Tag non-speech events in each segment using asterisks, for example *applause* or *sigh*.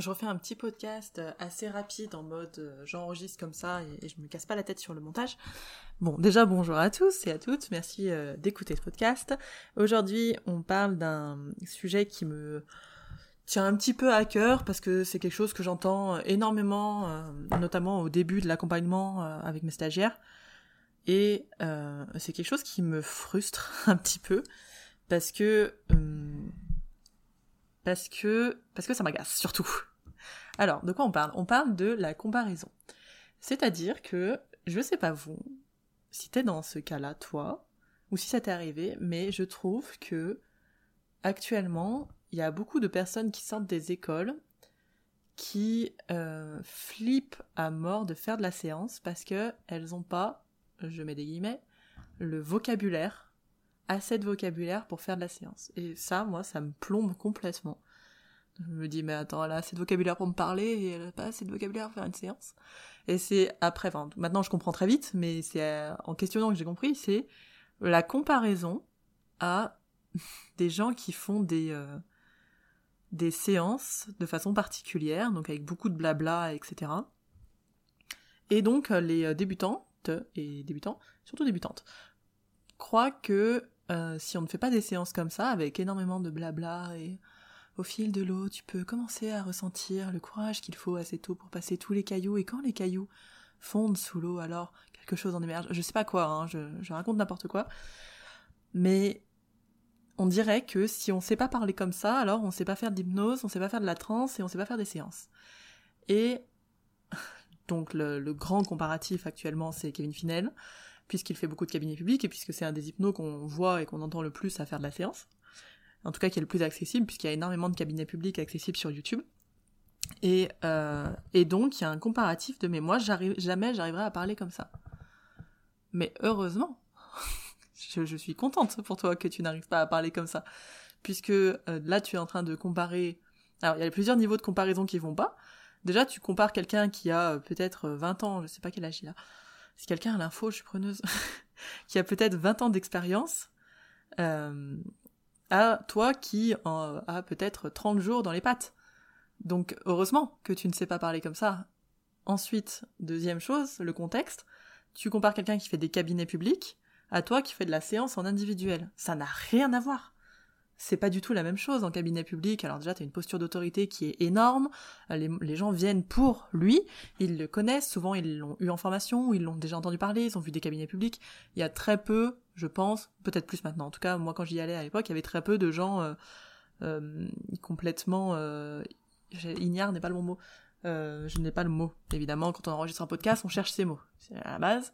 je refais un petit podcast assez rapide en mode euh, j'enregistre comme ça et, je me casse pas la tête sur le montage. Bon, déjà bonjour à tous et à toutes, merci euh, d'écouter ce podcast. Aujourd'hui, on parle d'un sujet qui me tient un petit peu à cœur parce que c'est quelque chose que j'entends énormément, euh, notamment au début de l'accompagnement avec mes stagiaires. Et c'est quelque chose qui me frustre *laughs* un petit peu parce que hum, parce que parce que ça m'agace surtout. Alors, de quoi on parle? On parle de la comparaison. C'est-à-dire que je sais pas vous si t'es dans ce cas-là toi ou si ça t'est arrivé, mais je trouve que actuellement, il y a beaucoup de personnes qui sortent des écoles qui euh, flippent à mort de faire de la séance parce que elles ont pas, je mets des guillemets, le vocabulaire assez de vocabulaire pour faire de la séance. Et ça, moi, ça me plombe complètement. Je me dis, mais attends, elle a assez de vocabulaire pour me parler et elle a pas assez de vocabulaire pour faire une séance. Et c'est après, enfin, maintenant je comprends très vite, mais c'est euh, en questionnant que j'ai compris, c'est la comparaison à *laughs* des gens qui font des, euh, des séances de façon particulière, donc avec beaucoup de blabla, etc. Et donc, les débutants et débutants, surtout débutantes, croient que euh, si on ne fait pas des séances comme ça, avec énormément de blabla et au fil de l'eau, tu peux commencer à ressentir le courage qu'il faut assez tôt pour passer tous les cailloux. Et quand les cailloux fondent sous l'eau, alors quelque chose en émerge. Je sais pas quoi, hein, je, raconte n'importe quoi. Mais on dirait que si on sait pas parler comme ça, alors on sait pas faire d'hypnose, on sait pas faire de la transe et on sait pas faire des séances. Et *laughs* donc le, le grand comparatif actuellement, c'est Kevin Finel puisqu'il fait beaucoup de cabinets publics et puisque c'est un des hypnos qu'on voit et qu'on entend le plus à faire de la séance. En tout cas, qui est le plus accessible, puisqu'il y a énormément de cabinets publics accessibles sur YouTube. Et, euh, et donc, il y a un comparatif de mais moi, jamais j'arriverai à parler comme ça. Mais heureusement, *laughs* je, suis contente pour toi que tu n'arrives pas à parler comme ça. Puisque euh, là, tu es en train de comparer. Alors, il y a plusieurs niveaux de comparaison qui vont pas. Déjà, tu compares quelqu'un qui a euh, peut-être 20 ans, je sais pas quel âge il a, si quelqu'un a l'info, je suis preneuse, *laughs* qui a peut-être 20 ans d'expérience, euh, à toi qui en, a peut-être 30 jours dans les pattes. Donc heureusement que tu ne sais pas parler comme ça. Ensuite, deuxième chose, le contexte. Tu compares quelqu'un qui fait des cabinets publics à toi qui fais de la séance en individuel. Ça n'a rien à voir c'est pas du tout la même chose en cabinet public. Alors déjà, tu as une posture d'autorité qui est énorme. Euh, les, gens viennent pour lui. Ils le connaissent. Souvent, ils l'ont eu en formation, ils l'ont déjà entendu parler, ils ont vu des cabinets publics. Il y a très peu, je pense, peut-être plus maintenant. En tout cas, moi, quand j'y allais à l'époque, il y avait très peu de gens euh, euh, complètement... ignare n'est pas le bon mot. je n'ai pas le mot. Évidemment, quand on enregistre un podcast, on cherche ces mots. C'est à la base.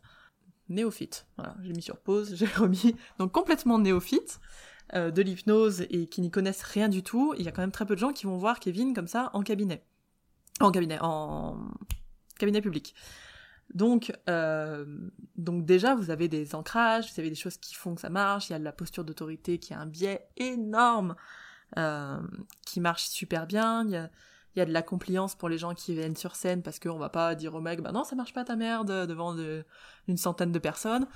Néophyte. Voilà, j'ai mis sur pause, *laughs* j'ai remis. Donc complètement néophyte. Euh, de l'hypnose et qui n'y connaissent rien du tout, il y a quand même très peu de gens qui vont voir Kevin comme ça en cabinet. En cabinet, en cabinet public. Donc, euh, donc déjà, vous avez des ancrages, vous avez des choses qui font que ça marche, il y a la posture d'autorité qui a un biais énorme, euh, qui marche super bien, il y a, il y a de la compliance pour les gens qui viennent sur scène parce qu'on va pas dire au mec, bah non, ça marche pas ta merde devant une centaine de personnes.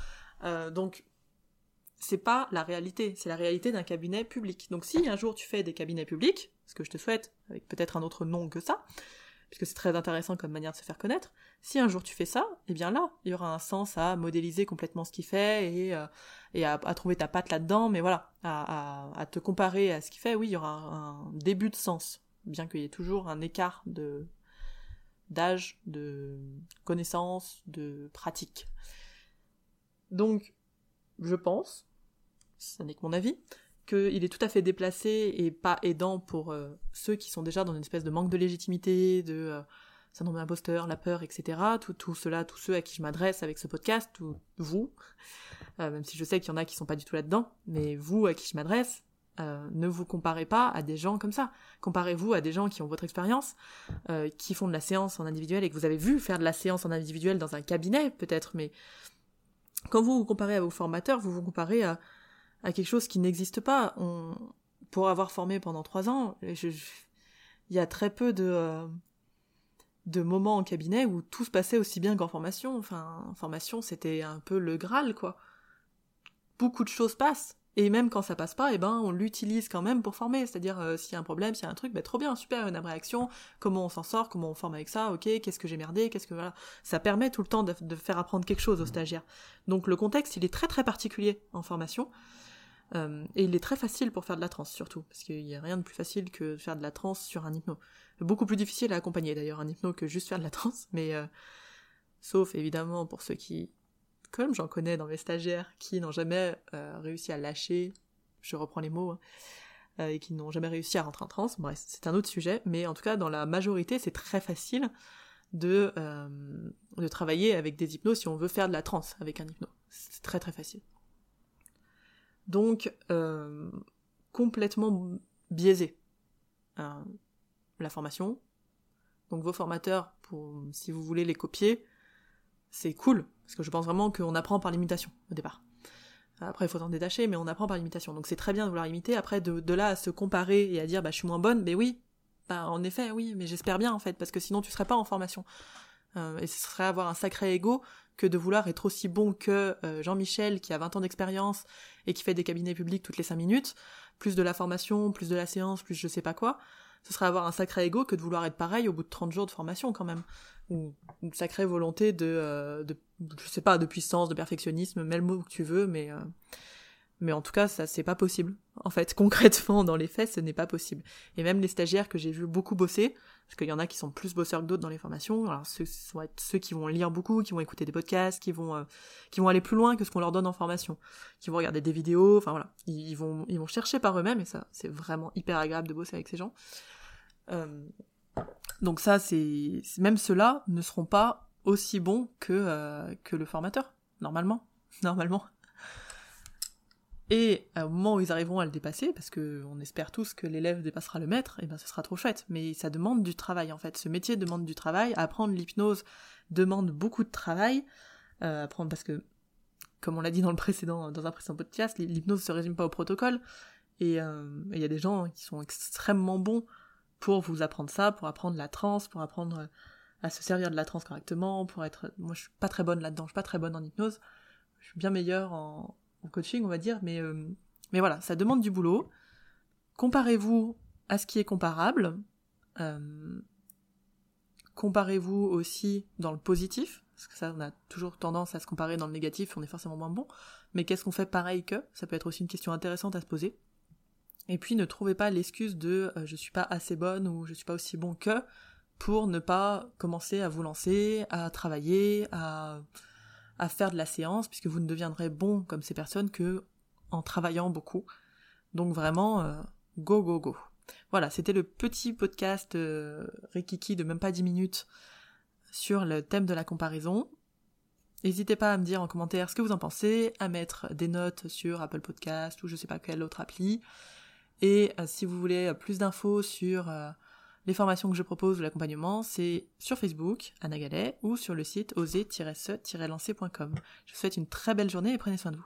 donc, c'est pas la réalité, c'est la réalité d'un cabinet public. Donc si un jour tu fais des cabinets publics, ce que je te souhaite, avec peut-être un autre nom que ça, puisque c'est très intéressant comme manière de se faire connaître, si un jour tu fais ça, eh bien là, il y aura un sens à modéliser complètement ce qu'il fait et, euh, à, trouver ta patte là-dedans, mais voilà, à, te comparer à ce qu'il fait, oui, il y aura un, début de sens, bien qu'il y ait toujours un écart de d'âge, de connaissance, de pratique. Donc, je pense, ce n'est que mon avis, qu'il est tout à fait déplacé et pas aidant pour euh, ceux qui sont déjà dans une espèce de manque de légitimité, de euh, syndrome d'imposteur, la peur, etc. Tout, tout cela, tous ceux à qui je m'adresse avec ce podcast, ou vous, euh, même si je sais qu'il y en a qui sont pas du tout là-dedans, mais vous à qui je m'adresse, ne vous comparez pas à des gens comme ça. Comparez-vous à des gens qui ont votre expérience, qui font de la séance en individuel et que vous avez vu faire de la séance en individuel dans un cabinet peut-être, mais quand vous vous comparez à vos formateurs, vous vous comparez à à quelque chose qui n'existe pas. Pour avoir formé pendant trois ans, il y a très peu de, euh, de moments en cabinet où tout se passait aussi bien qu'en formation. Enfin, en formation, c'était un peu le Graal, quoi. Beaucoup de choses passent, Et même quand ça passe pas, eh ben, on l'utilise quand même pour former. C'est-à-dire, euh, s'il y a un problème, s'il y a un truc, ben, trop bien, super, une réaction, comment on s'en sort, comment on forme avec ça, ok, qu'est-ce que j'ai merdé, qu'est-ce que voilà. Ça permet tout le temps de, de, faire apprendre quelque chose aux stagiaires. Donc le contexte, il est très très particulier en formation. Euh, et il est très facile pour faire de la transe, surtout, parce qu'il n'y a rien de plus facile que faire de la transe sur un hypno. Beaucoup plus difficile à accompagner d'ailleurs un hypno que juste faire de la transe, mais euh, sauf évidemment pour ceux qui, comme j'en connais dans mes stagiaires, qui n'ont jamais euh, réussi à lâcher, je reprends les mots, hein, et qui n'ont jamais réussi à rentrer en transe, bref, c'est un autre sujet, mais en tout cas dans la majorité c'est très facile de, de travailler avec des hypnos si on veut faire de la transe avec un hypno. C'est très très facile donc euh, complètement biaisé. Euh, la formation. Donc vos formateurs, pour, si vous voulez les copier, c'est cool, parce que je pense vraiment qu'on apprend par l'imitation au départ. Après, il faut s'en détacher, mais on apprend par l'imitation. Donc c'est très bien de vouloir imiter. Après, de, là à se comparer et à dire, bah, je suis moins bonne, mais oui, bah, en effet, oui, mais j'espère bien, en fait, parce que sinon tu serais pas en formation. Euh, et ce serait avoir un sacré ego que de vouloir être aussi bon que euh, Jean-Michel qui a 20 ans d'expérience et qui fait des cabinets publics toutes les 5 minutes, plus de la formation, plus de la séance, plus je sais pas quoi, ce serait avoir un sacré ego que de vouloir être pareil au bout de 30 jours de formation quand même. Ou une sacrée volonté de, euh, de je sais pas, de puissance, de perfectionnisme, mets le mot que tu veux, mais mais en tout cas, ça c'est pas possible. En fait, *laughs* concrètement, dans les faits, ce n'est pas possible. Et même les stagiaires que j'ai vu beaucoup bosser, parce qu'il y en a qui sont plus bosseurs que d'autres dans les formations. Alors ceux, ceux qui vont lire beaucoup, qui vont écouter des podcasts, qui vont euh, qui vont aller plus loin que ce qu'on leur donne en formation, qui vont regarder des vidéos. Enfin voilà, ils, vont ils vont chercher par eux-mêmes et ça c'est vraiment hyper agréable de bosser avec ces gens. Euh, donc ça c'est même ceux-là ne seront pas aussi bons que euh, que le formateur normalement *laughs* normalement et au moment où ils arriveront à le dépasser, parce que on espère tous que l'élève dépassera le maître, et eh ben ce sera trop chouette. Mais ça demande du travail en fait. Ce métier demande du travail. Apprendre l'hypnose demande beaucoup de travail. Euh, apprendre parce que, comme on l'a dit dans le précédent, dans un précédent podcast, l'hypnose se résume pas au protocole. Et euh, il y a des gens qui sont extrêmement bons pour vous apprendre ça, pour apprendre la transe, pour apprendre à se servir de la transe correctement, pour être. Moi, je suis pas très bonne là-dedans. Je suis pas très bonne en hypnose. Je suis bien meilleure en, coaching, on va dire, mais, euh, mais voilà, ça demande du boulot. Comparez-vous à ce qui est comparable. Euh, comparez-vous aussi dans le positif, parce que ça, on a toujours tendance à se comparer dans le négatif, on est forcément moins bon. Mais qu'est-ce qu'on fait pareil que? Ça peut être aussi une question intéressante à se poser. Et puis ne trouvez pas l'excuse de euh, je suis pas assez bonne ou je suis pas aussi bon que pour ne pas commencer à vous lancer, à travailler, à à faire de la séance, puisque vous ne deviendrez bon comme ces personnes que en travaillant beaucoup. Donc vraiment, euh, go, go, go. Voilà, c'était le petit podcast euh, Rikiki de même pas 10 minutes sur le thème de la comparaison. N'hésitez pas à me dire en commentaire ce que vous en pensez, à mettre des notes sur Apple Podcast ou je sais pas quelle autre appli. Et euh, si vous voulez plus d'infos sur les formations que je propose ou l'accompagnement, c'est sur Facebook, Anna Galet, ou sur le site oser-se-lancer.com. Je vous souhaite une très belle journée et prenez soin de vous.